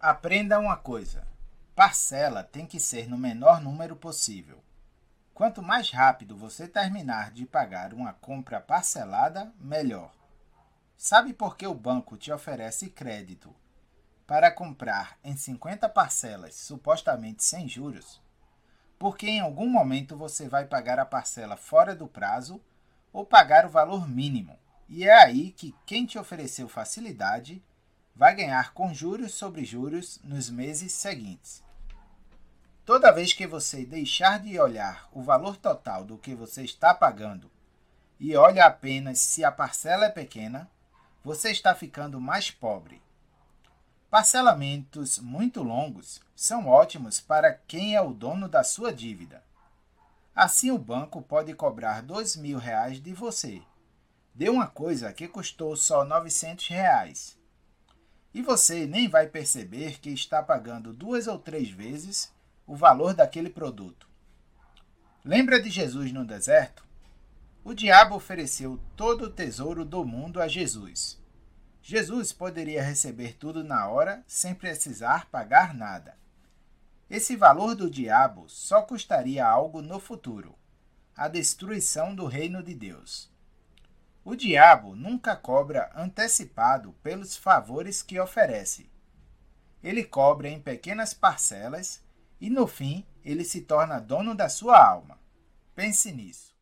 Aprenda uma coisa: parcela tem que ser no menor número possível. Quanto mais rápido você terminar de pagar uma compra parcelada, melhor. Sabe por que o banco te oferece crédito para comprar em 50 parcelas, supostamente sem juros? Porque em algum momento você vai pagar a parcela fora do prazo ou pagar o valor mínimo. E é aí que quem te ofereceu facilidade vai ganhar com juros sobre juros nos meses seguintes. Toda vez que você deixar de olhar o valor total do que você está pagando e olha apenas se a parcela é pequena, você está ficando mais pobre. Parcelamentos muito longos são ótimos para quem é o dono da sua dívida. Assim, o banco pode cobrar mil reais de você. De uma coisa que custou só 900 reais. E você nem vai perceber que está pagando duas ou três vezes o valor daquele produto. Lembra de Jesus no deserto? O diabo ofereceu todo o tesouro do mundo a Jesus. Jesus poderia receber tudo na hora sem precisar pagar nada. Esse valor do diabo só custaria algo no futuro a destruição do reino de Deus. O diabo nunca cobra antecipado pelos favores que oferece. Ele cobra em pequenas parcelas e, no fim, ele se torna dono da sua alma. Pense nisso.